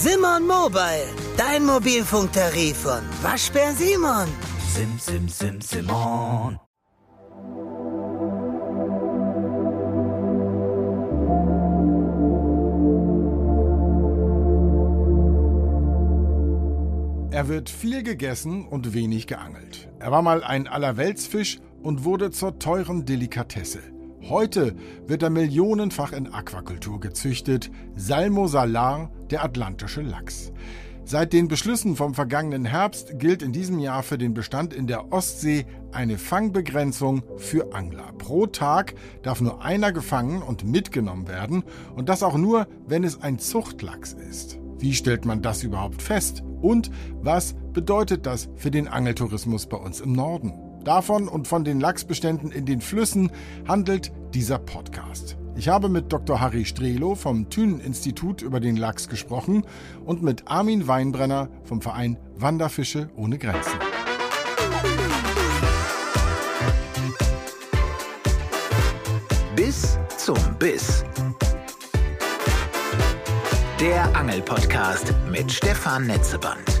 Simon Mobile, dein Mobilfunktarif von Waschbär Simon. Sim, sim, sim, Simon. Er wird viel gegessen und wenig geangelt. Er war mal ein Allerweltsfisch und wurde zur teuren Delikatesse. Heute wird er millionenfach in Aquakultur gezüchtet. Salmo salar, der atlantische Lachs. Seit den Beschlüssen vom vergangenen Herbst gilt in diesem Jahr für den Bestand in der Ostsee eine Fangbegrenzung für Angler. Pro Tag darf nur einer gefangen und mitgenommen werden und das auch nur, wenn es ein Zuchtlachs ist. Wie stellt man das überhaupt fest? Und was bedeutet das für den Angeltourismus bei uns im Norden? Davon und von den Lachsbeständen in den Flüssen handelt dieser Podcast. Ich habe mit Dr. Harry Strelo vom Thünen-Institut über den Lachs gesprochen und mit Armin Weinbrenner vom Verein Wanderfische ohne Grenzen. Bis zum Biss. Der Angelpodcast mit Stefan Netzeband.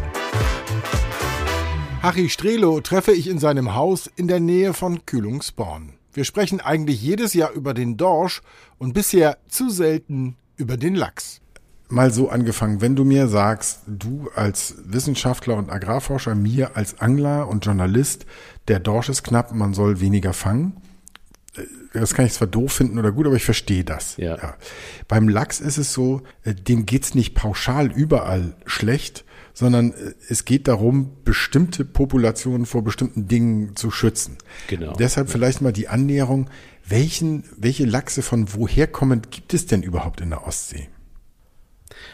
Harry Strelo treffe ich in seinem Haus in der Nähe von Kühlungsborn. Wir sprechen eigentlich jedes Jahr über den Dorsch und bisher zu selten über den Lachs. Mal so angefangen, wenn du mir sagst, du als Wissenschaftler und Agrarforscher, mir als Angler und Journalist, der Dorsch ist knapp, man soll weniger fangen, das kann ich zwar doof finden oder gut, aber ich verstehe das. Ja. ja. Beim Lachs ist es so, äh, dem geht's nicht pauschal überall schlecht, sondern äh, es geht darum, bestimmte Populationen vor bestimmten Dingen zu schützen. Genau. Deshalb vielleicht mal die Annäherung, welchen, welche Lachse von woher kommen gibt es denn überhaupt in der Ostsee?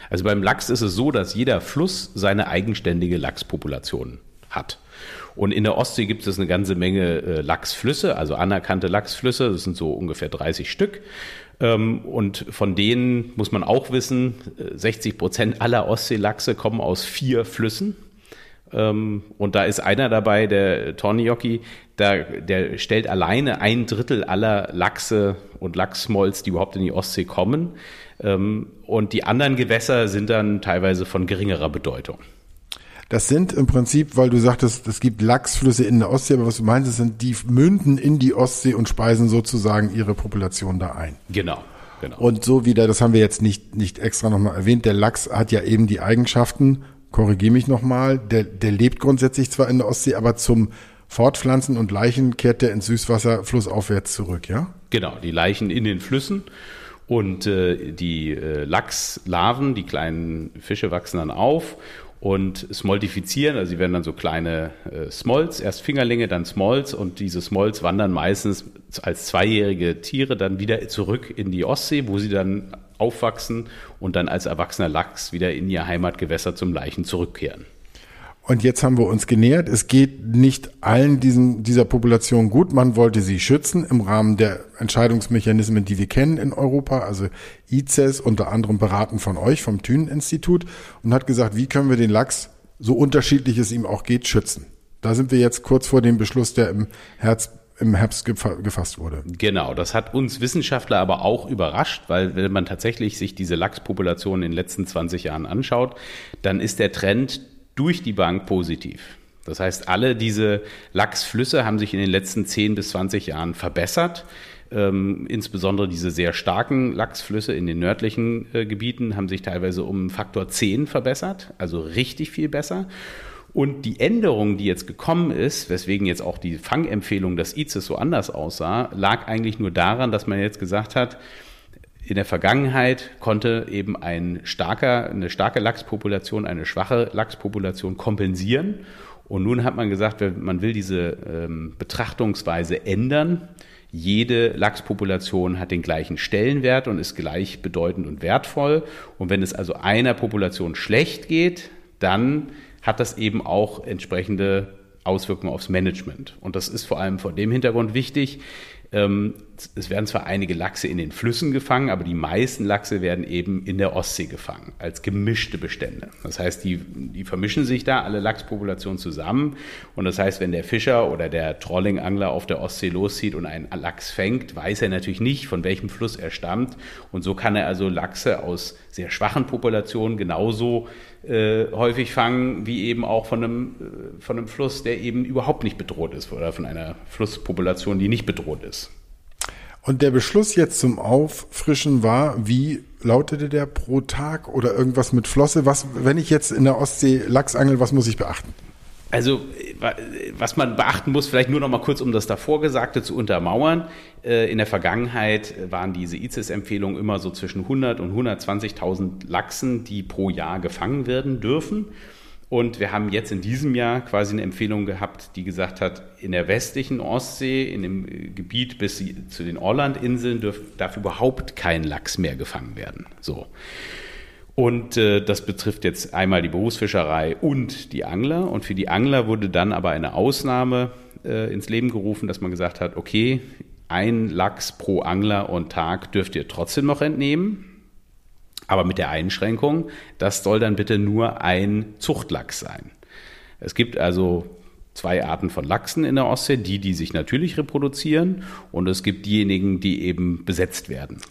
Also beim Lachs ist es so, dass jeder Fluss seine eigenständige Lachspopulation hat. Und in der Ostsee gibt es eine ganze Menge äh, Lachsflüsse, also anerkannte Lachsflüsse. Das sind so ungefähr 30 Stück. Ähm, und von denen muss man auch wissen, 60 äh, Prozent aller Ostseelachse kommen aus vier Flüssen. Ähm, und da ist einer dabei, der Tornioki, der, der stellt alleine ein Drittel aller Lachse und Lachsmolz, die überhaupt in die Ostsee kommen. Ähm, und die anderen Gewässer sind dann teilweise von geringerer Bedeutung. Das sind im Prinzip, weil du sagtest, es gibt Lachsflüsse in der Ostsee, aber was du meinst, es sind die münden in die Ostsee und speisen sozusagen ihre Population da ein. Genau. Genau. Und so wieder, das haben wir jetzt nicht, nicht extra nochmal erwähnt, der Lachs hat ja eben die Eigenschaften, korrigiere mich nochmal, der, der lebt grundsätzlich zwar in der Ostsee, aber zum Fortpflanzen und Leichen kehrt der ins Süßwasser flussaufwärts zurück, ja? Genau, die Leichen in den Flüssen und äh, die äh, Lachslarven, die kleinen Fische wachsen dann auf und smoltifizieren. Also sie werden dann so kleine äh, Smolts, erst Fingerlinge, dann Smolts und diese Smolts wandern meistens als zweijährige Tiere dann wieder zurück in die Ostsee, wo sie dann aufwachsen und dann als erwachsener Lachs wieder in ihr Heimatgewässer zum Leichen zurückkehren. Und jetzt haben wir uns genähert. Es geht nicht allen diesen, dieser Population gut. Man wollte sie schützen im Rahmen der Entscheidungsmechanismen, die wir kennen in Europa, also ICES, unter anderem beraten von euch, vom Thünen-Institut, und hat gesagt, wie können wir den Lachs, so unterschiedlich es ihm auch geht, schützen. Da sind wir jetzt kurz vor dem Beschluss, der im Herbst im Herbst gefasst wurde. Genau, das hat uns Wissenschaftler aber auch überrascht, weil wenn man tatsächlich sich diese Lachspopulation in den letzten 20 Jahren anschaut, dann ist der Trend durch die Bank positiv. Das heißt, alle diese Lachsflüsse haben sich in den letzten 10 bis 20 Jahren verbessert. Ähm, insbesondere diese sehr starken Lachsflüsse in den nördlichen äh, Gebieten haben sich teilweise um Faktor 10 verbessert, also richtig viel besser. Und die Änderung, die jetzt gekommen ist, weswegen jetzt auch die Fangempfehlung des ICES so anders aussah, lag eigentlich nur daran, dass man jetzt gesagt hat, in der Vergangenheit konnte eben ein starker, eine starke Lachspopulation eine schwache Lachspopulation kompensieren. Und nun hat man gesagt, man will diese ähm, Betrachtungsweise ändern. Jede Lachspopulation hat den gleichen Stellenwert und ist gleich bedeutend und wertvoll. Und wenn es also einer Population schlecht geht, dann hat das eben auch entsprechende Auswirkungen aufs Management. Und das ist vor allem vor dem Hintergrund wichtig, Ähm, es werden zwar einige Lachse in den Flüssen gefangen, aber die meisten Lachse werden eben in der Ostsee gefangen, als gemischte Bestände. Das heißt, die, die vermischen sich da, alle Lachspopulationen zusammen. Und das heißt, wenn der Fischer oder der Trollingangler auf der Ostsee loszieht und einen Lachs fängt, weiß er natürlich nicht, von welchem Fluss er stammt. Und so kann er also Lachse aus sehr schwachen Populationen genauso äh, häufig fangen, wie eben auch von einem, äh, von einem Fluss, der eben überhaupt nicht bedroht ist oder von einer Flusspopulation, die nicht bedroht ist. Und der Beschluss jetzt zum Auffrischen war, wie lautete der pro Tag oder irgendwas mit Flosse? Was, wenn ich jetzt in der Ostsee Lachs angel, was muss ich beachten? Also, was man beachten muss, vielleicht nur noch mal kurz, um das davor Gesagte zu untermauern. Äh, in der Vergangenheit waren diese ICES-Empfehlungen immer so zwischen 100 und 120.000 Lachsen, die pro Jahr gefangen werden dürfen. Und wir haben jetzt in diesem Jahr quasi eine Empfehlung gehabt, die gesagt hat, in der westlichen Ostsee, in dem äh, Gebiet bis zu den Orlandinseln, darf, überhaupt kein Lachs mehr gefangen werden. So. Und äh, das betrifft jetzt einmal die Berufsfischerei und die Angler. Und für die Angler wurde dann aber eine Ausnahme äh, ins Leben gerufen, dass man gesagt hat, okay, ein Lachs pro Angler und Tag dürft ihr trotzdem noch entnehmen. Aber mit der Einschränkung, das soll dann bitte nur ein Zuchtlachs sein. Es gibt also zwei Arten von Lachsen in der Ostsee, die, die sich natürlich reproduzieren und es gibt diejenigen, die eben besetzt werden.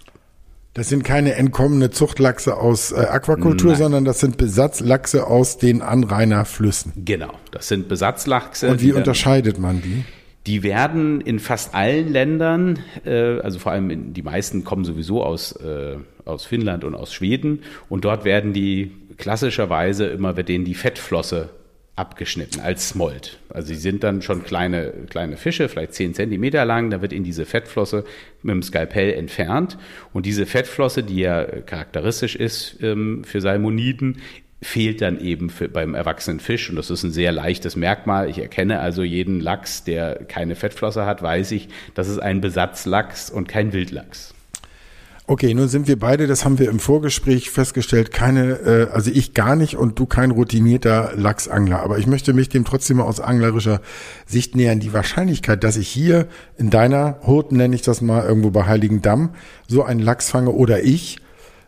Das sind keine entkommene Zuchtlachse aus äh, Aquakultur, Nein. sondern das sind Besatzlachse aus den Anrainerflüssen. Genau, das sind Besatzlachse. Und wie unterscheidet man die? Die werden in fast allen Ländern, äh, also vor allem in, die meisten kommen sowieso aus, äh, aus Finnland und aus Schweden und dort werden die klassischerweise immer wird denen die Fettflosse abgeschnitten als Smolt. Also sie sind dann schon kleine, kleine Fische, vielleicht zehn Zentimeter lang, da wird in diese Fettflosse mit dem Skalpell entfernt und diese Fettflosse, die ja charakteristisch ist ähm, für Salmoniden, fehlt dann eben für, beim erwachsenen Fisch und das ist ein sehr leichtes Merkmal. Ich erkenne also jeden Lachs, der keine Fettflosse hat, weiß ich, das ist ein Besatzlachs und kein Wildlachs. Okay, nun sind wir beide, das haben wir im Vorgespräch festgestellt, keine, äh, also ich gar nicht und du kein routinierter Lachsangler. Aber ich möchte mich dem trotzdem mal aus anglerischer Sicht nähern. Die Wahrscheinlichkeit, dass ich hier in deiner Hut, nenne ich das mal, irgendwo bei Heiligendamm, so einen Lachs fange oder ich,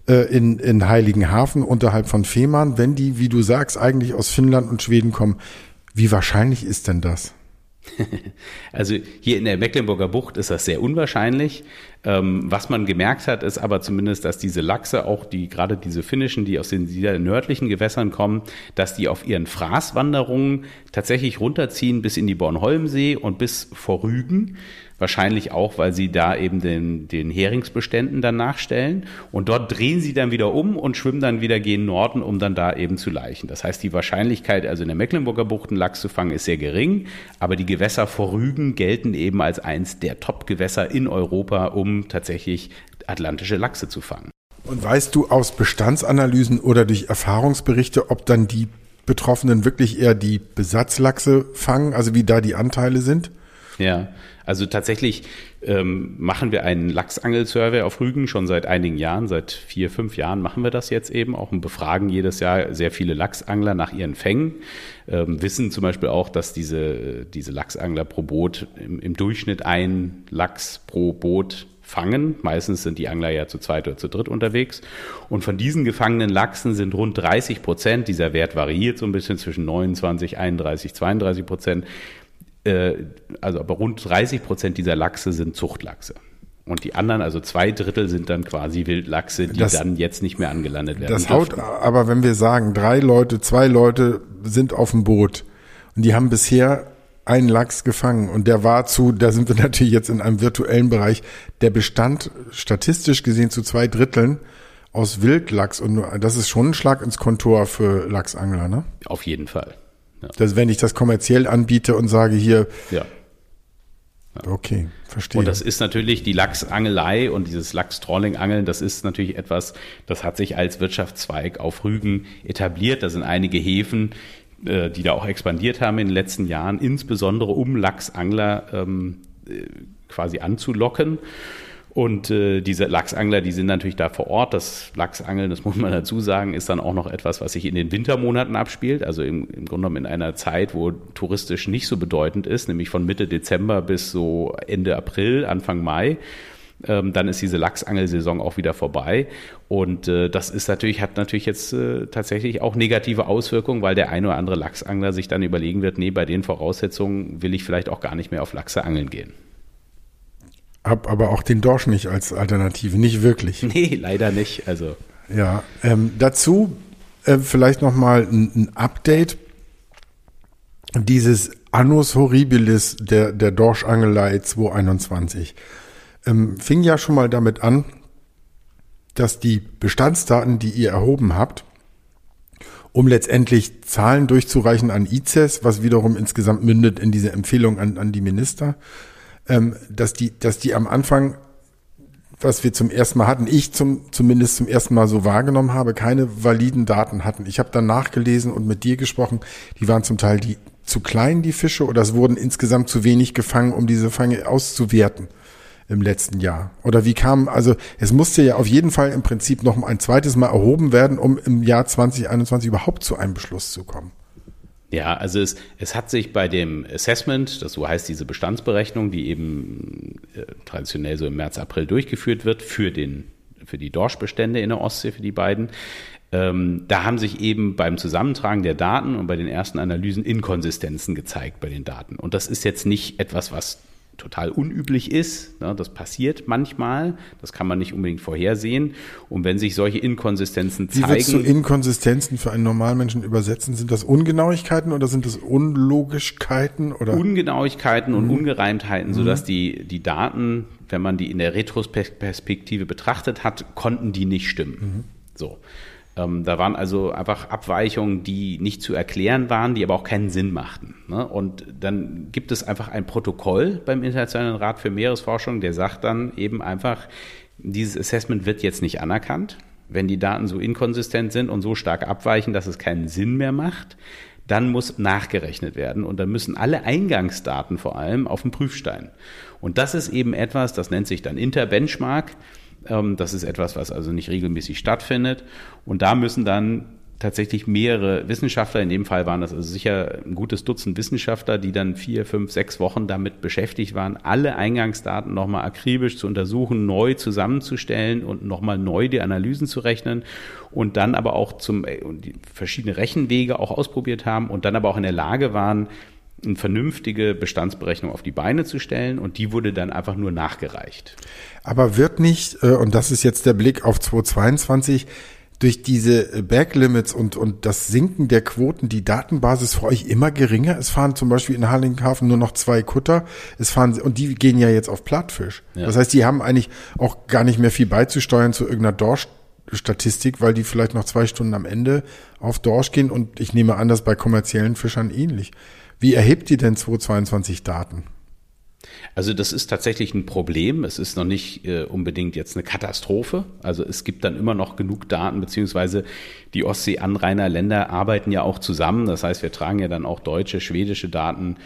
äh, in, in Heiligenhafen unterhalb von Fehmarn, wenn die, wie du sagst, eigentlich aus Finnland und Schweden kommen. Wie wahrscheinlich ist denn das? Also hier in der Mecklenburger Bucht ist das sehr unwahrscheinlich. Ähm, was man gemerkt hat, ist aber zumindest, dass diese Lachse, auch die gerade diese finnischen, die aus den nördlichen Gewässern kommen, dass die auf ihren Fraßwanderungen tatsächlich runterziehen bis in die Bornholmsee und bis vor Rügen. Wahrscheinlich auch, weil sie da eben den, den Heringsbeständen dann nachstellen. Und dort drehen sie dann wieder um und schwimmen dann wieder gegen Norden, um dann da eben zu laichen. Das heißt, die Wahrscheinlichkeit, also in der Mecklenburger Bucht einen Lachs zu fangen, ist sehr gering. Aber die Gewässer vor Rügen gelten eben als eins der Top-Gewässer in Europa, um tatsächlich atlantische Lachse zu fangen. Und weißt du aus Bestandsanalysen oder durch Erfahrungsberichte, ob dann die Betroffenen wirklich eher die Besatzlachse fangen, also wie da die Anteile sind? Ja, also tatsächlich ähm, machen wir einen Lachsangel-Survey auf Rügen schon seit einigen Jahren, seit vier, fünf Jahren machen wir das jetzt eben auch und befragen jedes Jahr sehr viele Lachsangler nach ihren Fängen. Ähm, wissen zum Beispiel auch, dass diese, diese Lachsangler pro Boot im, im Durchschnitt ein Lachs pro Boot fangen. Meistens sind die Angler ja zu zweit oder zu dritt unterwegs. Und von diesen gefangenen Lachsen sind rund 30 Prozent, dieser Wert variiert so ein bisschen zwischen 29, 31, 32 Prozent, also aber rund 30 Prozent dieser Lachse sind Zuchtlachse. Und die anderen, also zwei Drittel, sind dann quasi Wildlachse, die das, dann jetzt nicht mehr angelandet werden. Das haut, aber wenn wir sagen, drei Leute, zwei Leute sind auf dem Boot und die haben bisher einen Lachs gefangen und der war zu, da sind wir natürlich jetzt in einem virtuellen Bereich, der bestand statistisch gesehen zu zwei Dritteln aus Wildlachs und das ist schon ein Schlag ins Kontor für Lachsangler, ne? Auf jeden Fall. Ja. Das, wenn ich das kommerziell anbiete und sage hier, ja. ja. Okay, verstehe. Und das ist natürlich die Lachsangelei und dieses Lachstrolling-Angeln, das ist natürlich etwas, das hat sich als Wirtschaftszweig auf Rügen etabliert. Da sind einige Häfen, äh, die da auch expandiert haben in den letzten Jahren, insbesondere um Lachsangler ähm, äh, quasi anzulocken. Und äh, diese Lachsangler, die sind natürlich da vor Ort. Das Lachsangeln, das muss man dazu sagen, ist dann auch noch etwas, was sich in den Wintermonaten abspielt. Also im, im Grunde genommen in einer Zeit, wo touristisch nicht so bedeutend ist, nämlich von Mitte Dezember bis so Ende April, Anfang Mai. Ähm, dann ist diese Lachsangelsaison auch wieder vorbei. Und äh, das ist natürlich, hat natürlich jetzt äh, tatsächlich auch negative Auswirkungen, weil der eine oder andere Lachsangler sich dann überlegen wird, nee, bei den Voraussetzungen will ich vielleicht auch gar nicht mehr auf Lachse angeln gehen. Hab aber auch den Dorsch nicht als Alternative, nicht wirklich. Nee, leider nicht. Also. Ja, ähm, dazu äh, vielleicht nochmal ein, ein Update. Dieses Annus Horribilis der, der Dorschangelei 2021 ähm, fing ja schon mal damit an, dass die Bestandsdaten, die ihr erhoben habt, um letztendlich Zahlen durchzureichen an ICES, was wiederum insgesamt mündet in diese Empfehlung an, an die Minister, dass die, dass die am Anfang, was wir zum ersten Mal hatten, ich zum, zumindest zum ersten Mal so wahrgenommen habe, keine validen Daten hatten. Ich habe dann nachgelesen und mit dir gesprochen, die waren zum Teil die zu klein, die Fische, oder es wurden insgesamt zu wenig gefangen, um diese Fange auszuwerten im letzten Jahr? Oder wie kam, also es musste ja auf jeden Fall im Prinzip noch ein zweites Mal erhoben werden, um im Jahr 2021 überhaupt zu einem Beschluss zu kommen. Ja, also es, es hat sich bei dem Assessment, das so heißt diese Bestandsberechnung, die eben äh, traditionell so im März, April durchgeführt wird für, den, für die Dorschbestände in der Ostsee, für die beiden, ähm, da haben sich eben beim Zusammentragen der Daten und bei den ersten Analysen Inkonsistenzen gezeigt bei den Daten. Und das ist jetzt nicht etwas, was total unüblich ist. Ne, das passiert manchmal. Das kann man nicht unbedingt vorhersehen. Und wenn sich solche Inkonsistenzen zeigen. Wie würdest du Inkonsistenzen für einen Normalmenschen übersetzen? Sind das Ungenauigkeiten oder sind das Unlogischkeiten oder? Ungenauigkeiten und mhm. Ungereimtheiten, sodass mhm. die, die Daten, wenn man die in der Retrospektive betrachtet hat, konnten die nicht stimmen. Mhm. So. Ähm, da waren also einfach Abweichungen, die nicht zu erklären waren, die aber auch keinen Sinn machten. Ne? Und dann gibt es einfach ein Protokoll beim Internationalen Rat für Meeresforschung, der sagt dann eben einfach, dieses Assessment wird jetzt nicht anerkannt. Wenn die Daten so inkonsistent sind und so stark abweichen, dass es keinen Sinn mehr macht, dann muss nachgerechnet werden und dann müssen alle Eingangsdaten vor allem auf den Prüfstein. Und das ist eben etwas, das nennt sich dann Interbenchmark. Das ist etwas, was also nicht regelmäßig stattfindet. Und da müssen dann tatsächlich mehrere Wissenschaftler, in dem Fall waren das also sicher ein gutes Dutzend Wissenschaftler, die dann vier, fünf, sechs Wochen damit beschäftigt waren, alle Eingangsdaten nochmal akribisch zu untersuchen, neu zusammenzustellen und nochmal neu die Analysen zu rechnen und dann aber auch zum, äh, verschiedene Rechenwege auch ausprobiert haben und dann aber auch in der Lage waren, eine vernünftige Bestandsberechnung auf die Beine zu stellen und die wurde dann einfach nur nachgereicht. Aber wird nicht, äh, und das ist jetzt der Blick auf 2022, durch diese Backlimits und, und das Sinken der Quoten die Datenbasis für euch immer geringer? Es fahren zum Beispiel in Harlinghafen nur noch zwei Kutter. Es fahren, und die gehen ja jetzt auf Plattfisch. Ja. Das heißt, die haben eigentlich auch gar nicht mehr viel beizusteuern zu irgendeiner Dorsch-Statistik, weil die vielleicht noch zwei Stunden am Ende auf Dorsch gehen und ich nehme an, dass bei kommerziellen Fischern ähnlich. Wie erhebt ihr denn 2022 Daten? Also das ist tatsächlich ein Problem. Es ist noch nicht äh, unbedingt jetzt eine Katastrophe. Also es gibt dann immer noch genug Daten, beziehungsweise die Ostsee-Anrainerländer arbeiten ja auch zusammen. Das heißt, wir tragen ja dann auch deutsche, schwedische Daten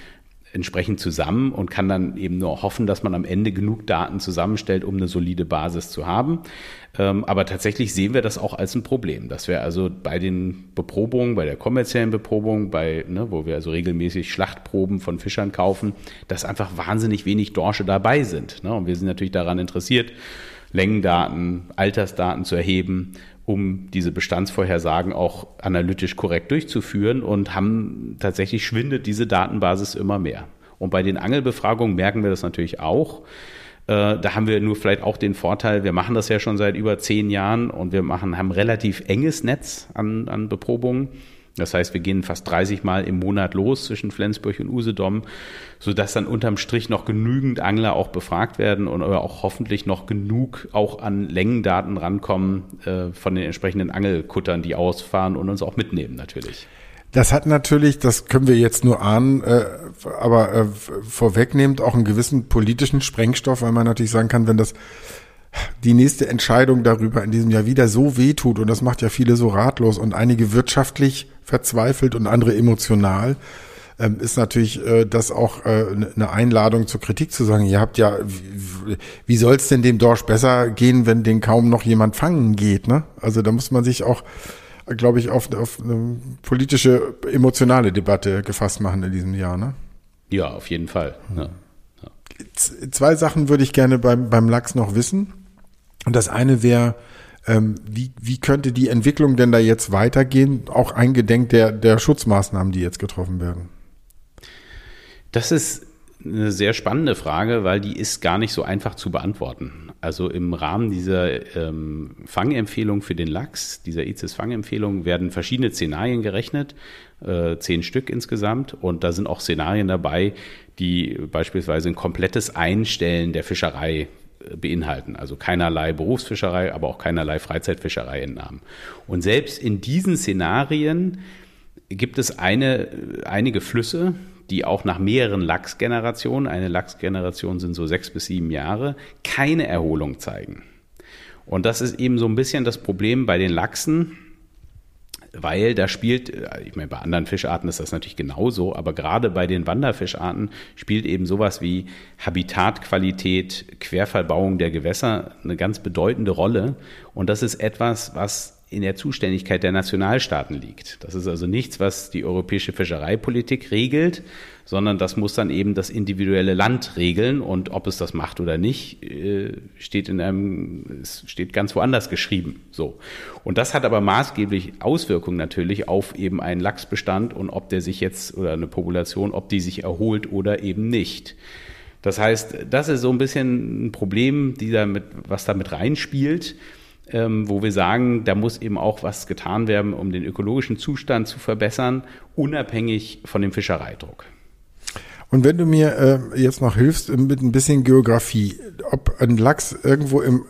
entsprechend zusammen und kann dann eben nur hoffen, dass man am Ende genug Daten zusammenstellt, um eine solide Basis zu haben. Ähm, aber tatsächlich sehen wir das auch als ein Problem, dass wir also bei den Beprobungen, bei der kommerziellen Beprobung, bei, ne, wo wir also regelmäßig Schlachtproben von Fischern kaufen, dass einfach wahnsinnig wenig Dorsche dabei sind. Ne? Und wir sind natürlich daran interessiert, Längendaten, Altersdaten zu erheben, um diese Bestandsvorhersagen auch analytisch korrekt durchzuführen und haben tatsächlich schwindet diese Datenbasis immer mehr. Und bei den Angelbefragungen merken wir das natürlich auch. Äh, da haben wir nur vielleicht auch den Vorteil, wir machen das ja schon seit über zehn Jahren und wir machen, haben ein relativ enges Netz an, an Beprobungen. Das heißt, wir gehen fast 30 Mal im Monat los zwischen Flensburg und Usedom, sodass dann unterm Strich noch genügend Angler auch befragt werden und auch hoffentlich noch genug auch an Längendaten rankommen äh, von den entsprechenden Angelkuttern, die ausfahren und uns auch mitnehmen natürlich. Das hat natürlich, das können wir jetzt nur ahnen, äh, aber äh, vorwegnehmend auch einen gewissen politischen Sprengstoff, weil man natürlich sagen kann, wenn das die nächste Entscheidung darüber in diesem Jahr wieder so wehtut, und das macht ja viele so ratlos und einige wirtschaftlich verzweifelt und andere emotional, ähm, ist natürlich äh, das auch äh, eine Einladung zur Kritik zu sagen, ihr habt ja, wie, wie soll es denn dem Dorsch besser gehen, wenn den kaum noch jemand fangen geht, ne? Also da muss man sich auch, glaube ich, auf, auf eine politische, emotionale Debatte gefasst machen in diesem Jahr, ne? Ja, auf jeden Fall. Ja. Ja. Zwei Sachen würde ich gerne beim, beim Lachs noch wissen. Und das eine wäre, ähm, wie, wie könnte die Entwicklung denn da jetzt weitergehen, auch eingedenk der, der Schutzmaßnahmen, die jetzt getroffen werden? Das ist eine sehr spannende Frage, weil die ist gar nicht so einfach zu beantworten. Also im Rahmen dieser ähm, Fangempfehlung für den Lachs, dieser ICES-Fangempfehlung, werden verschiedene Szenarien gerechnet, äh, zehn Stück insgesamt. Und da sind auch Szenarien dabei, die beispielsweise ein komplettes Einstellen der Fischerei beinhalten. Also keinerlei Berufsfischerei, aber auch keinerlei Freizeitfischerei entnahmen. Und selbst in diesen Szenarien gibt es eine, einige Flüsse, die auch nach mehreren Lachsgenerationen, eine Lachsgeneration sind so sechs bis sieben Jahre, keine Erholung zeigen. Und das ist eben so ein bisschen das Problem bei den Lachsen, weil da spielt, äh, ich meine, bei anderen Fischarten ist das natürlich genauso, aber gerade bei den Wanderfischarten spielt eben sowas wie Habitatqualität, Querverbauung der Gewässer eine ganz bedeutende Rolle. Und das ist etwas, was in der Zuständigkeit der Nationalstaaten liegt. Das ist also nichts, was die europäische Fischereipolitik regelt, sondern das muss dann eben das individuelle Land regeln und ob es das macht oder nicht, äh, steht in einem, es steht ganz woanders geschrieben. So. Und das hat aber maßgeblich Auswirkungen natürlich auf eben einen Lachsbestand und ob der sich jetzt oder eine Population, ob die sich erholt oder eben nicht. Das heißt, das ist so ein bisschen ein Problem, die damit, was da mit reinspielt ähm, wo wir sagen, da muss eben auch was getan werden, um den ökologischen Zustand zu verbessern, unabhängig von dem Fischereidruck. Und wenn du mir äh, jetzt noch hilfst mit ein bisschen Geografie, ob ein Lachs irgendwo im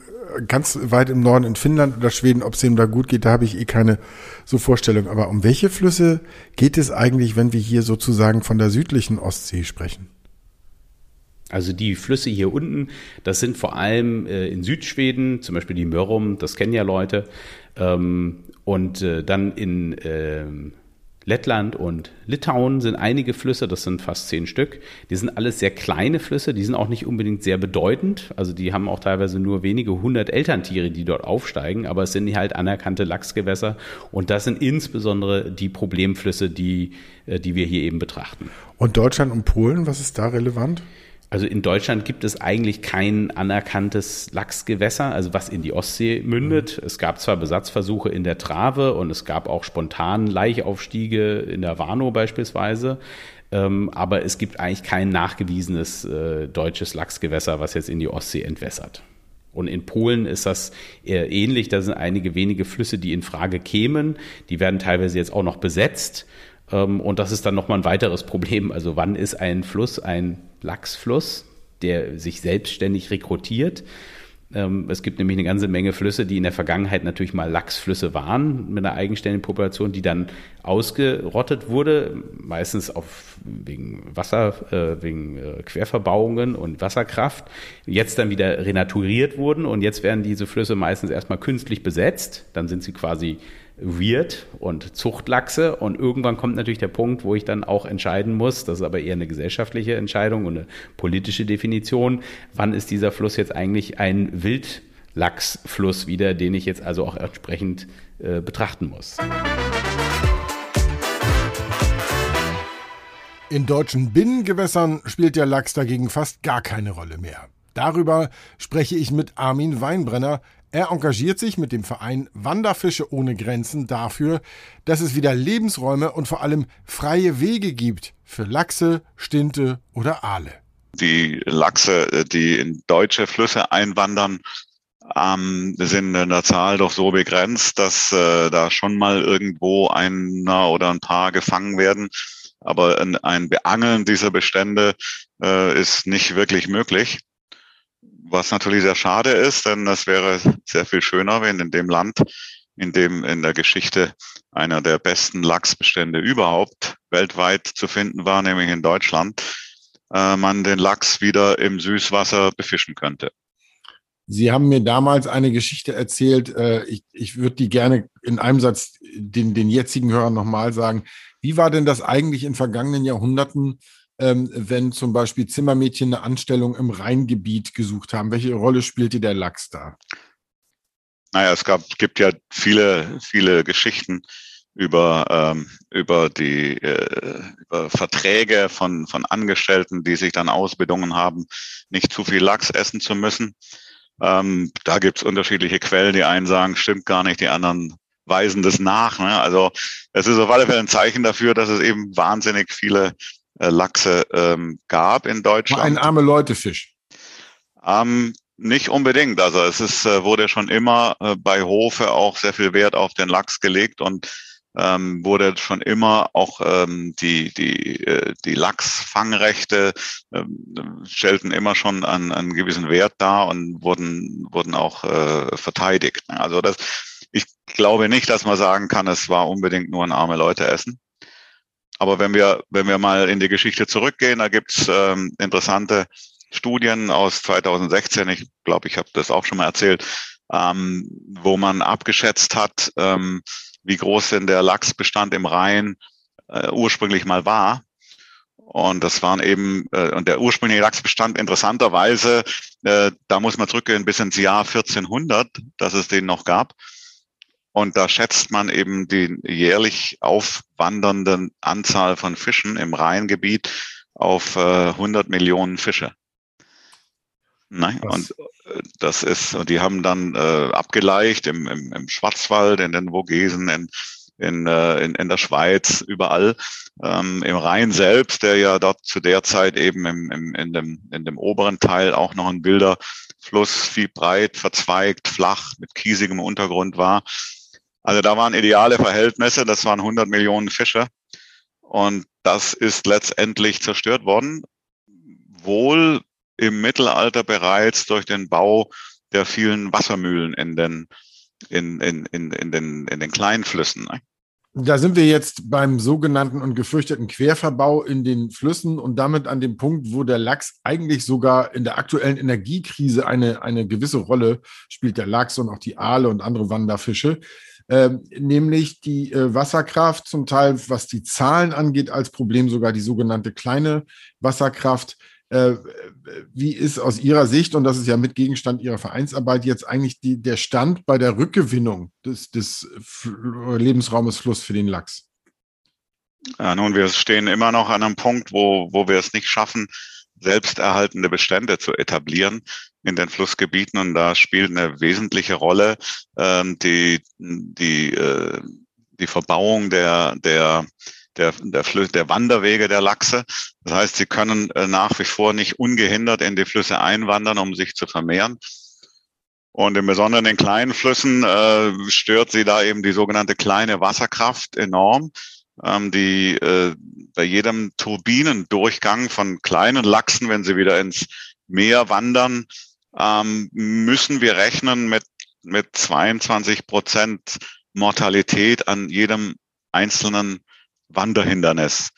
ganz weit im Norden in Finnland oder Schweden, ob es ihm da gut geht, da habe ich eh keine so Vorstellung. Aber um welche Flüsse geht es eigentlich, wenn wir hier sozusagen von der südlichen Ostsee sprechen? Also die Flüsse hier unten, das sind vor allem äh, in Südschweden, zum Beispiel die Mörrum, das kennen ja Leute, ähm, und äh, dann in äh, Lettland und Litauen sind einige Flüsse, das sind fast zehn Stück. Die sind alles sehr kleine Flüsse, die sind auch nicht unbedingt sehr bedeutend. Also die haben auch teilweise nur wenige hundert Elterntiere, die dort aufsteigen, aber es sind halt anerkannte Lachsgewässer und das sind insbesondere die Problemflüsse, die, äh, die wir hier eben betrachten. Und Deutschland und Polen, was ist da relevant? Also in Deutschland gibt es eigentlich kein anerkanntes Lachsgewässer, also was in die Ostsee mündet. Mhm. Es gab zwar Besatzversuche in der Trave und es gab auch spontan Laichaufstiege in der Warnow beispielsweise. Ähm, aber es gibt eigentlich kein nachgewiesenes äh, deutsches Lachsgewässer, was jetzt in die Ostsee entwässert. Und in Polen ist das eher ähnlich. Da sind einige wenige Flüsse, die in Frage kämen. Die werden teilweise jetzt auch noch besetzt. Ähm, und das ist dann nochmal ein weiteres Problem. Also wann ist ein Fluss ein Lachsfluss, der sich selbstständig rekrutiert? Ähm, es gibt nämlich eine ganze Menge Flüsse, die in der Vergangenheit natürlich mal Lachsflüsse waren mit einer eigenständigen Population, die dann ausgerottet wurde, meistens auf, wegen Wasser, äh, wegen äh, Querverbauungen und Wasserkraft, jetzt dann wieder renaturiert wurden und jetzt werden diese Flüsse meistens erstmal künstlich besetzt, dann sind sie quasi Weird und Zuchtlachse. Und irgendwann kommt natürlich der Punkt, wo ich dann auch entscheiden muss, das ist aber eher eine gesellschaftliche Entscheidung und eine politische Definition, wann ist dieser Fluss jetzt eigentlich ein Wildlachsfluss wieder, den ich jetzt also auch entsprechend äh, betrachten muss. In deutschen Binnengewässern spielt der Lachs dagegen fast gar keine Rolle mehr. Darüber spreche ich mit Armin Weinbrenner. Er engagiert sich mit dem Verein Wanderfische ohne Grenzen dafür, dass es wieder Lebensräume und vor allem freie Wege gibt für Lachse, Stinte oder Aale. Die Lachse, die in deutsche Flüsse einwandern, ähm, sind in der Zahl doch so begrenzt, dass äh, da schon mal irgendwo einer oder ein paar gefangen werden. Aber ein, ein Beangeln dieser Bestände äh, ist nicht wirklich möglich. Was natürlich sehr schade ist, denn es wäre sehr viel schöner, wenn in dem Land, in dem in der Geschichte einer der besten Lachsbestände überhaupt weltweit zu finden war, nämlich in Deutschland, äh, man den Lachs wieder im Süßwasser befischen könnte. Sie haben mir damals eine Geschichte erzählt. Äh, ich ich würde die gerne in einem Satz den, den jetzigen Hörern nochmal sagen. Wie war denn das eigentlich in vergangenen Jahrhunderten, ähm, wenn zum Beispiel Zimmermädchen eine Anstellung im Rheingebiet gesucht haben? Welche Rolle spielte der Lachs da? Naja, es gab, gibt ja viele, viele Geschichten über, ähm, über die äh, über Verträge von, von Angestellten, die sich dann ausbedungen haben, nicht zu viel Lachs essen zu müssen. Ähm, da gibt's unterschiedliche Quellen. Die einen sagen, stimmt gar nicht, die anderen weisen das nach. Ne? Also es ist auf alle Fälle ein Zeichen dafür, dass es eben wahnsinnig viele Lachse ähm, gab in Deutschland. Ein arme Leute-Fisch. Ähm, nicht unbedingt. Also es ist, äh, wurde schon immer äh, bei Hofe auch sehr viel Wert auf den Lachs gelegt und ähm, wurde schon immer auch ähm, die, die, äh, die Lachsfangrechte ähm, stellten immer schon einen, einen gewissen Wert dar und wurden, wurden auch äh, verteidigt. Also das, ich glaube nicht, dass man sagen kann, es war unbedingt nur ein arme Leute essen. Aber wenn wir, wenn wir mal in die Geschichte zurückgehen, da gibt's ähm, interessante Studien aus 2016, ich glaube, ich habe das auch schon mal erzählt, ähm, wo man abgeschätzt hat, ähm, wie groß denn der Lachsbestand im Rhein äh, ursprünglich mal war. Und das waren eben, äh, und der ursprüngliche Lachsbestand interessanterweise, äh, da muss man zurückgehen bis ins Jahr 1400, dass es den noch gab. Und da schätzt man eben die jährlich aufwandernden Anzahl von Fischen im Rheingebiet auf äh, 100 Millionen Fische. Nein, und äh, das ist, und die haben dann äh, abgeleicht im, im, im Schwarzwald, in den Vogesen, in, in, äh, in, in der Schweiz, überall. Ähm, Im Rhein selbst, der ja dort zu der Zeit eben im, im, in, dem, in dem oberen Teil auch noch ein wilder Fluss, viel breit, verzweigt, flach, mit kiesigem Untergrund war. Also da waren ideale Verhältnisse, das waren 100 Millionen Fische. Und das ist letztendlich zerstört worden. Wohl im Mittelalter bereits durch den Bau der vielen Wassermühlen in den, in, in, in, in den, in den kleinen Flüssen. Ne? Da sind wir jetzt beim sogenannten und gefürchteten Querverbau in den Flüssen und damit an dem Punkt, wo der Lachs eigentlich sogar in der aktuellen Energiekrise eine, eine gewisse Rolle spielt, der Lachs und auch die Aale und andere Wanderfische. Ähm, nämlich die äh, Wasserkraft, zum Teil, was die Zahlen angeht, als Problem sogar die sogenannte kleine Wasserkraft. Äh, wie ist aus Ihrer Sicht, und das ist ja mit Gegenstand Ihrer Vereinsarbeit, jetzt eigentlich die, der Stand bei der Rückgewinnung des, des Lebensraumes Fluss für den Lachs? Ja, nun, wir stehen immer noch an einem Punkt, wo, wo wir es nicht schaffen, selbsterhaltende Bestände zu etablieren in den Flussgebieten. Und da spielt eine wesentliche Rolle ähm, die, die, äh, die Verbauung der, der der, der, Flü der Wanderwege der Lachse. Das heißt, sie können äh, nach wie vor nicht ungehindert in die Flüsse einwandern, um sich zu vermehren. Und im Besonderen in kleinen Flüssen äh, stört sie da eben die sogenannte kleine Wasserkraft enorm, ähm, die äh, bei jedem Turbinendurchgang von kleinen Lachsen, wenn sie wieder ins Meer wandern, ähm, müssen wir rechnen mit, mit 22 Prozent Mortalität an jedem einzelnen Wanderhindernis.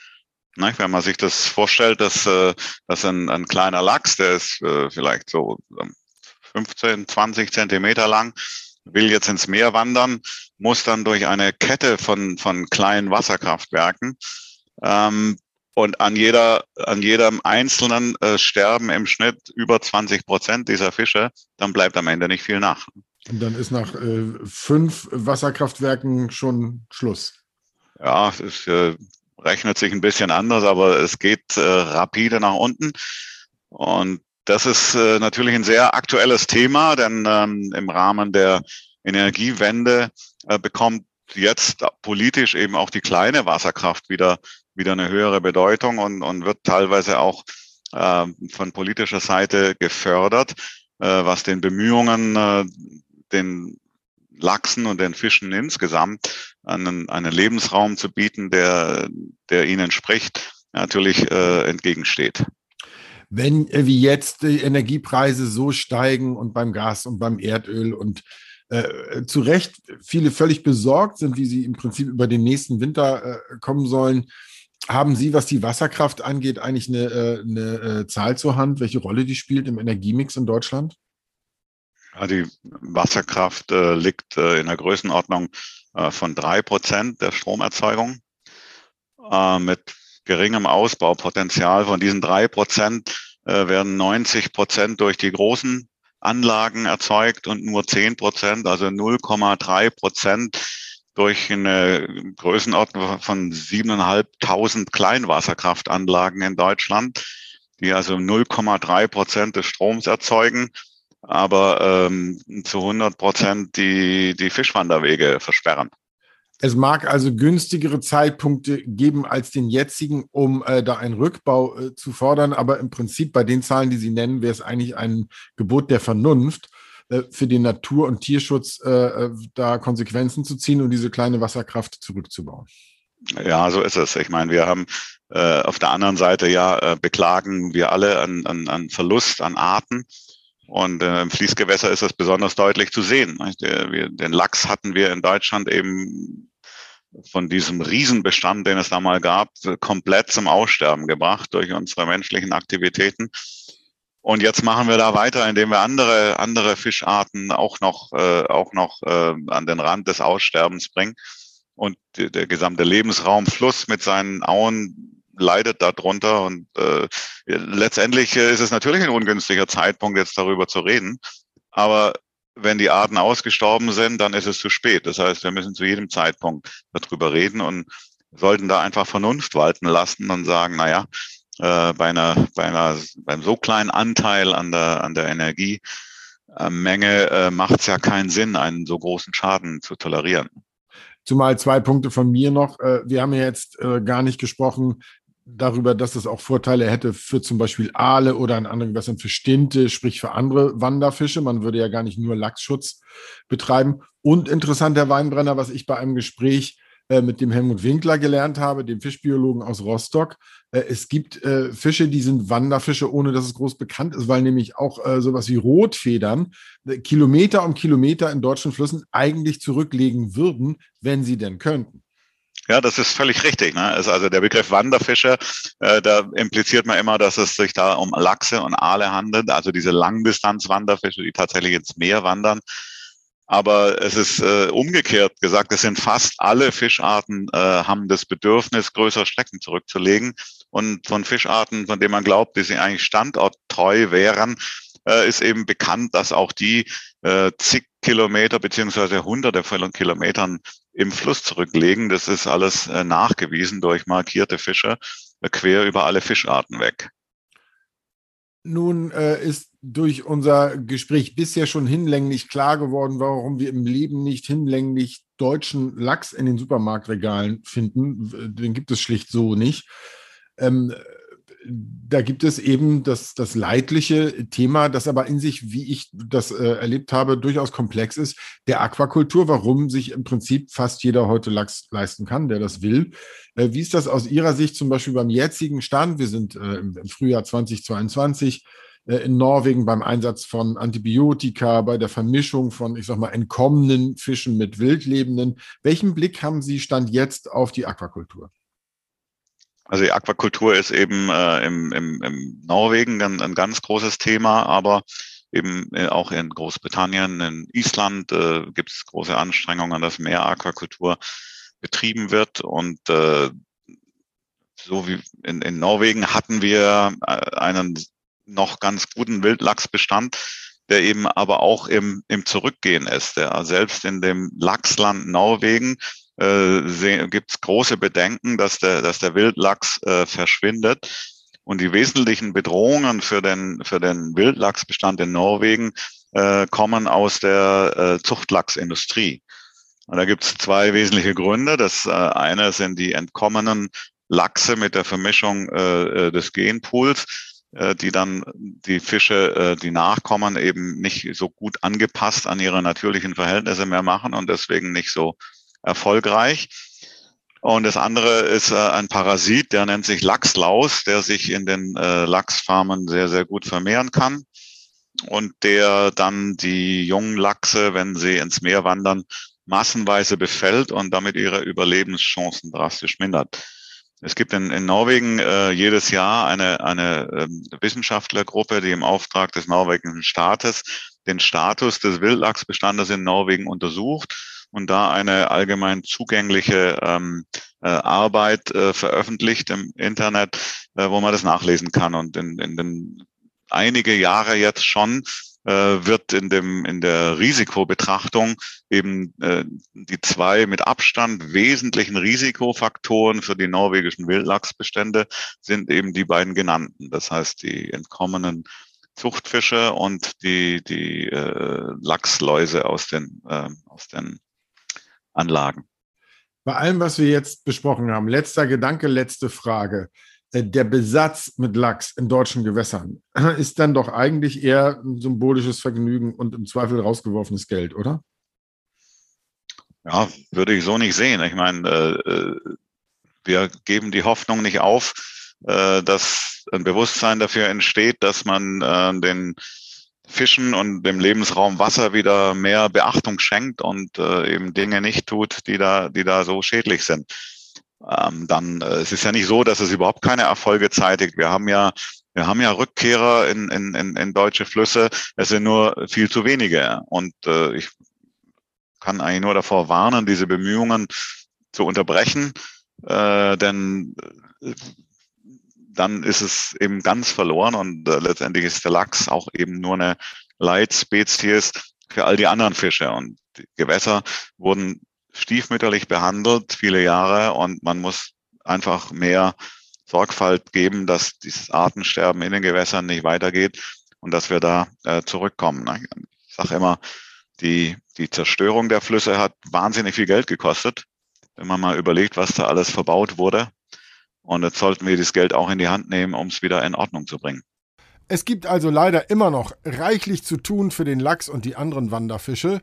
Ne, wenn man sich das vorstellt, dass, äh, dass ein, ein kleiner Lachs, der ist äh, vielleicht so 15, 20 Zentimeter lang, will jetzt ins Meer wandern, muss dann durch eine Kette von, von kleinen Wasserkraftwerken ähm, und an jeder, an jedem einzelnen äh, sterben im Schnitt über 20 Prozent dieser Fische, dann bleibt am Ende nicht viel nach. Und dann ist nach äh, fünf Wasserkraftwerken schon Schluss ja, es äh, rechnet sich ein bisschen anders, aber es geht äh, rapide nach unten. Und das ist äh, natürlich ein sehr aktuelles Thema, denn ähm, im Rahmen der Energiewende äh, bekommt jetzt politisch eben auch die kleine Wasserkraft wieder, wieder eine höhere Bedeutung und, und wird teilweise auch äh, von politischer Seite gefördert, äh, was den Bemühungen, äh, den Lachsen und den Fischen insgesamt einen, einen Lebensraum zu bieten, der, der ihnen spricht, natürlich äh, entgegensteht. Wenn äh, wie jetzt die Energiepreise so steigen und beim Gas und beim Erdöl und äh, zu Recht viele völlig besorgt sind, wie sie im Prinzip über den nächsten Winter äh, kommen sollen, haben Sie, was die Wasserkraft angeht, eigentlich eine, äh, eine, äh, Zahl zur Hand, welche Rolle die spielt im Energiemix in Deutschland? Ja, die Wasserkraft äh, liegt in der Größenordnung von drei Prozent der Stromerzeugung mit geringem Ausbaupotenzial. Von diesen drei Prozent werden 90 Prozent durch die großen Anlagen erzeugt und nur 10 Prozent, also 0,3 Prozent durch eine Größenordnung von 7.500 Kleinwasserkraftanlagen in Deutschland, die also 0,3 Prozent des Stroms erzeugen aber ähm, zu 100 Prozent die, die Fischwanderwege versperren. Es mag also günstigere Zeitpunkte geben als den jetzigen, um äh, da einen Rückbau äh, zu fordern. Aber im Prinzip bei den Zahlen, die Sie nennen, wäre es eigentlich ein Gebot der Vernunft, äh, für den Natur- und Tierschutz äh, äh, da Konsequenzen zu ziehen und diese kleine Wasserkraft zurückzubauen. Ja, so ist es. Ich meine, wir haben äh, auf der anderen Seite ja beklagen wir alle an, an, an Verlust an Arten. Und äh, im Fließgewässer ist das besonders deutlich zu sehen. Den Lachs hatten wir in Deutschland eben von diesem Riesenbestand, den es da mal gab, komplett zum Aussterben gebracht durch unsere menschlichen Aktivitäten. Und jetzt machen wir da weiter, indem wir andere, andere Fischarten auch noch, äh, auch noch äh, an den Rand des Aussterbens bringen. Und der gesamte Lebensraumfluss mit seinen Auen leidet darunter. Und äh, letztendlich ist es natürlich ein ungünstiger Zeitpunkt, jetzt darüber zu reden. Aber wenn die Arten ausgestorben sind, dann ist es zu spät. Das heißt, wir müssen zu jedem Zeitpunkt darüber reden und sollten da einfach Vernunft walten lassen und sagen, na ja, äh, bei einer, bei einer, beim so kleinen Anteil an der, an der Energiemenge äh, macht es ja keinen Sinn, einen so großen Schaden zu tolerieren. Zumal zwei Punkte von mir noch. Äh, wir haben ja jetzt äh, gar nicht gesprochen, darüber, dass es auch Vorteile hätte für zum Beispiel Aale oder in anderen Gewässern für Stinte, sprich für andere Wanderfische. Man würde ja gar nicht nur Lachsschutz betreiben. Und interessant, der Weinbrenner, was ich bei einem Gespräch äh, mit dem Helmut Winkler gelernt habe, dem Fischbiologen aus Rostock. Äh, es gibt äh, Fische, die sind Wanderfische, ohne dass es groß bekannt ist, weil nämlich auch sowas wie Rotfedern Kilometer um Kilometer in deutschen Flüssen eigentlich zurücklegen würden, wenn sie denn könnten. Ja, das ist völlig richtig. Ne? Also der Begriff Wanderfische, äh, da impliziert man immer, dass es sich da um Lachse und Aale handelt, also diese Langdistanz-Wanderfische, die tatsächlich ins Meer wandern. Aber es ist äh, umgekehrt gesagt, es sind fast alle Fischarten äh, haben das Bedürfnis, größere Strecken zurückzulegen. Und von Fischarten, von denen man glaubt, dass sie eigentlich standorttreu wären, äh, ist eben bekannt, dass auch die äh, zig Kilometer beziehungsweise hunderte von Kilometern im Fluss zurücklegen. Das ist alles äh, nachgewiesen durch markierte Fische äh, quer über alle Fischarten weg. Nun äh, ist durch unser Gespräch bisher schon hinlänglich klar geworden, warum wir im Leben nicht hinlänglich deutschen Lachs in den Supermarktregalen finden. Den gibt es schlicht so nicht. Ähm, da gibt es eben das, das leidliche Thema, das aber in sich, wie ich das äh, erlebt habe, durchaus komplex ist, der Aquakultur, warum sich im Prinzip fast jeder heute Lachs leisten kann, der das will. Äh, wie ist das aus Ihrer Sicht zum Beispiel beim jetzigen Stand? Wir sind äh, im, im Frühjahr 2022 äh, in Norwegen beim Einsatz von Antibiotika, bei der Vermischung von, ich sag mal, entkommenen Fischen mit wildlebenden. Welchen Blick haben Sie Stand jetzt auf die Aquakultur? Also die Aquakultur ist eben äh, im, im, im Norwegen ein, ein ganz großes Thema, aber eben äh, auch in Großbritannien, in Island äh, gibt es große Anstrengungen, dass mehr Aquakultur betrieben wird. Und äh, so wie in, in Norwegen hatten wir äh, einen noch ganz guten Wildlachsbestand, der eben aber auch im, im Zurückgehen ist. Der selbst in dem Lachsland Norwegen äh, gibt es große Bedenken, dass der, dass der Wildlachs äh, verschwindet. Und die wesentlichen Bedrohungen für den, für den Wildlachsbestand in Norwegen äh, kommen aus der äh, Zuchtlachsindustrie. Und da gibt es zwei wesentliche Gründe. Das äh, eine sind die entkommenen Lachse mit der Vermischung äh, äh des Genpools, äh, die dann die Fische, äh, die nachkommen, eben nicht so gut angepasst an ihre natürlichen Verhältnisse mehr machen und deswegen nicht so erfolgreich. Und das andere ist äh, ein Parasit, der nennt sich Lachslaus, der sich in den äh, Lachsfarmen sehr, sehr gut vermehren kann und der dann die jungen Lachse, wenn sie ins Meer wandern, massenweise befällt und damit ihre Überlebenschancen drastisch mindert. Es gibt in, in Norwegen äh, jedes Jahr eine, eine ähm, Wissenschaftlergruppe, die im Auftrag des norwegischen Staates den Status des Wildlachsbestandes in Norwegen untersucht und da eine allgemein zugängliche ähm, äh, Arbeit äh, veröffentlicht im Internet, äh, wo man das nachlesen kann. Und in, in den einige Jahre jetzt schon äh, wird in dem in der Risikobetrachtung eben äh, die zwei mit Abstand wesentlichen Risikofaktoren für die norwegischen Wildlachsbestände sind eben die beiden genannten. Das heißt die entkommenen Zuchtfische und die die äh, Lachsläuse aus den äh, aus den Anlagen. Bei allem, was wir jetzt besprochen haben, letzter Gedanke, letzte Frage. Äh, der Besatz mit Lachs in deutschen Gewässern ist dann doch eigentlich eher ein symbolisches Vergnügen und im Zweifel rausgeworfenes Geld, oder? Ja, würde ich so nicht sehen. Ich meine, äh, äh, wir geben die Hoffnung nicht auf, dass ein Bewusstsein dafür entsteht, dass man den Fischen und dem Lebensraum Wasser wieder mehr Beachtung schenkt und äh, eben Dinge nicht tut, die da, die da so schädlich sind ähm, dann äh, es ist ja nicht so, dass es überhaupt keine Erfolge zeitigt. Wir haben ja wir haben ja Rückkehrer in, in, in, in deutsche Flüsse, es sind nur viel zu wenige. Und äh, ich kann eigentlich nur davor warnen, diese Bemühungen zu unterbrechen, äh, denn äh, dann ist es eben ganz verloren und äh, letztendlich ist der Lachs auch eben nur eine Leitspezies für all die anderen Fische. Und die Gewässer wurden stiefmütterlich behandelt, viele Jahre, und man muss einfach mehr Sorgfalt geben, dass dieses Artensterben in den Gewässern nicht weitergeht und dass wir da äh, zurückkommen. Ich sage immer, die, die Zerstörung der Flüsse hat wahnsinnig viel Geld gekostet, wenn man mal überlegt, was da alles verbaut wurde. Und jetzt sollten wir das Geld auch in die Hand nehmen, um es wieder in Ordnung zu bringen. Es gibt also leider immer noch reichlich zu tun für den Lachs und die anderen Wanderfische.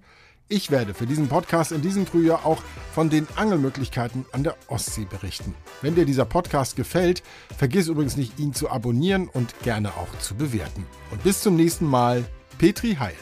Ich werde für diesen Podcast in diesem Frühjahr auch von den Angelmöglichkeiten an der Ostsee berichten. Wenn dir dieser Podcast gefällt, vergiss übrigens nicht, ihn zu abonnieren und gerne auch zu bewerten. Und bis zum nächsten Mal, Petri Heil.